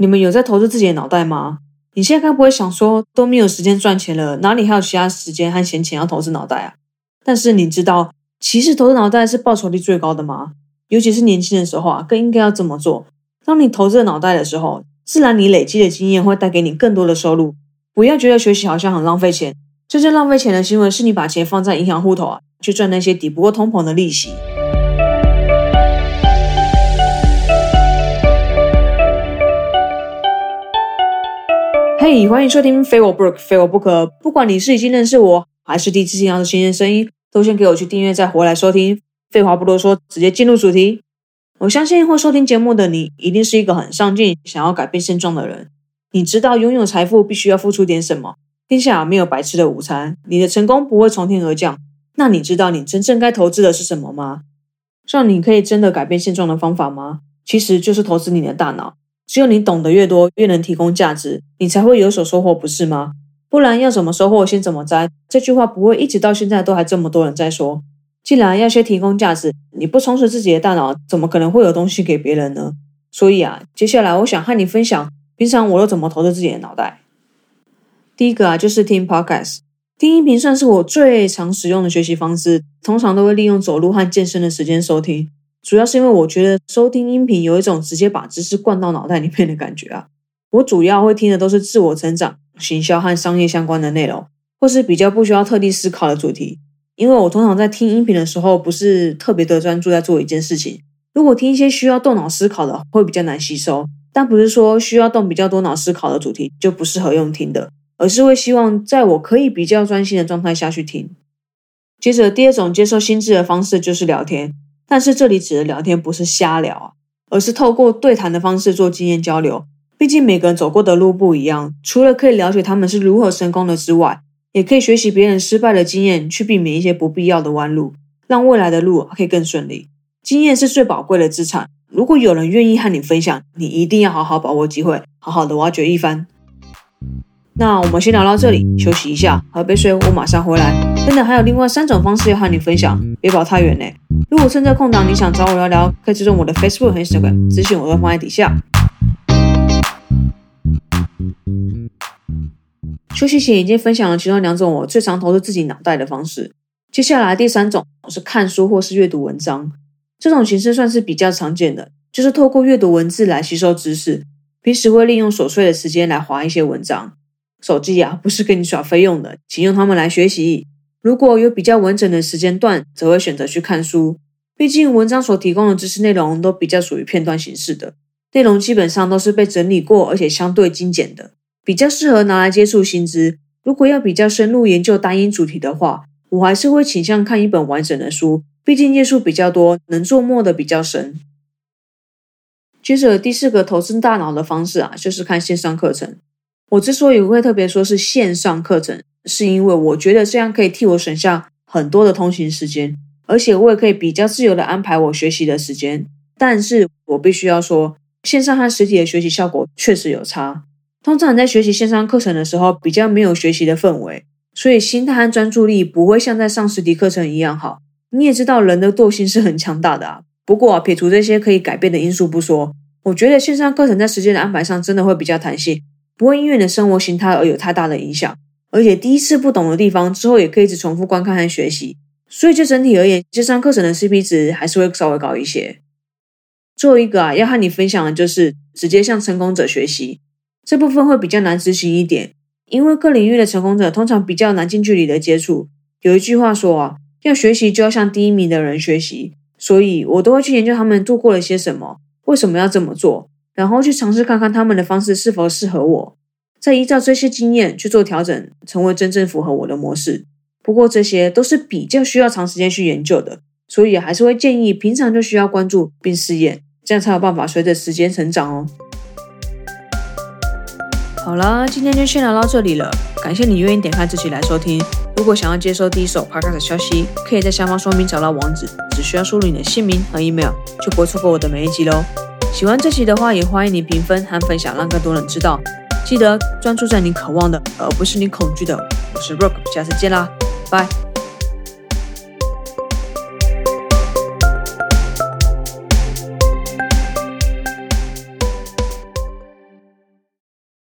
你们有在投资自己的脑袋吗？你现在该不会想说，都没有时间赚钱了，哪里还有其他时间和闲钱要投资脑袋啊？但是你知道，其实投资脑袋是报酬率最高的吗？尤其是年轻的时候啊，更应该要这么做。当你投资脑袋的时候，自然你累积的经验会带给你更多的收入。不要觉得学习好像很浪费钱，真正浪费钱的行为是你把钱放在银行户头啊，去赚那些抵不过通膨的利息。嘿，欢迎收听非我不可，非我不可。不管你是已经认识我，还是第一次听到的新鲜声音，都先给我去订阅，再回来收听。废话不多说，直接进入主题。我相信会收听节目的你，一定是一个很上进、想要改变现状的人。你知道拥有财富必须要付出点什么？天下没有白吃的午餐，你的成功不会从天而降。那你知道你真正该投资的是什么吗？让你可以真的改变现状的方法吗？其实就是投资你的大脑。只有你懂得越多，越能提供价值，你才会有所收获，不是吗？不然要怎么收获，先怎么摘？这句话不会一直到现在都还这么多人在说。既然要先提供价值，你不充实自己的大脑，怎么可能会有东西给别人呢？所以啊，接下来我想和你分享，平常我都怎么投资自己的脑袋。第一个啊，就是听 podcast，听音频算是我最常使用的学习方式，通常都会利用走路和健身的时间收听。主要是因为我觉得收听音频有一种直接把知识灌到脑袋里面的感觉啊。我主要会听的都是自我成长、行销和商业相关的内容，或是比较不需要特地思考的主题。因为我通常在听音频的时候，不是特别的专注在做一件事情。如果听一些需要动脑思考的，会比较难吸收。但不是说需要动比较多脑思考的主题就不适合用听的，而是会希望在我可以比较专心的状态下去听。接着，第二种接受心智的方式就是聊天，但是这里指的聊天不是瞎聊啊，而是透过对谈的方式做经验交流。毕竟每个人走过的路不一样，除了可以了解他们是如何成功的之外，也可以学习别人失败的经验，去避免一些不必要的弯路，让未来的路可以更顺利。经验是最宝贵的资产，如果有人愿意和你分享，你一定要好好把握机会，好好的挖掘一番。那我们先聊到这里，休息一下，喝杯水，我马上回来。真的还有另外三种方式要和你分享，别跑太远嘞。如果趁这空档你想找我聊聊，可以追踪我的 Facebook 和 Instagram，资讯我都放在底下。休息前已经分享了其中两种我最常投资自己脑袋的方式，接下来第三种是看书或是阅读文章。这种形式算是比较常见的，就是透过阅读文字来吸收知识。平时会利用琐碎的时间来划一些文章。手机啊，不是跟你耍费用的，请用它们来学习。如果有比较完整的时间段，则会选择去看书。毕竟文章所提供的知识内容都比较属于片段形式的，内容基本上都是被整理过，而且相对精简的。比较适合拿来接触新知。如果要比较深入研究单一主题的话，我还是会倾向看一本完整的书，毕竟页数比较多，能做墨的比较深。接着第四个投资大脑的方式啊，就是看线上课程。我之所以会特别说是线上课程，是因为我觉得这样可以替我省下很多的通勤时间，而且我也可以比较自由的安排我学习的时间。但是我必须要说，线上和实体的学习效果确实有差。通常在学习线上课程的时候，比较没有学习的氛围，所以心态和专注力不会像在上实体课程一样好。你也知道，人的惰性是很强大的啊。不过，撇除这些可以改变的因素不说，我觉得线上课程在时间的安排上真的会比较弹性，不会因为你的生活形态而有太大的影响。而且第一次不懂的地方，之后也可以一直重复观看和学习。所以就整体而言，这上课程的 CP 值还是会稍微高一些。最后一个啊，要和你分享的就是直接向成功者学习。这部分会比较难执行一点，因为各领域的成功者通常比较难近距离的接触。有一句话说啊，要学习就要向第一名的人学习，所以我都会去研究他们做过了些什么，为什么要这么做，然后去尝试看看他们的方式是否适合我，再依照这些经验去做调整，成为真正符合我的模式。不过这些都是比较需要长时间去研究的，所以还是会建议平常就需要关注并试验，这样才有办法随着时间成长哦。好了，今天就先聊到这里了。感谢你愿意点开这期来收听。如果想要接收第一手 podcast 消息，可以在下方说明找到网址，只需要输入你的姓名和 email，就不会错过我的每一集喽。喜欢这期的话，也欢迎你评分和分享，让更多人知道。记得专注在你渴望的，而不是你恐惧的。我是 Rock，下次见啦，拜。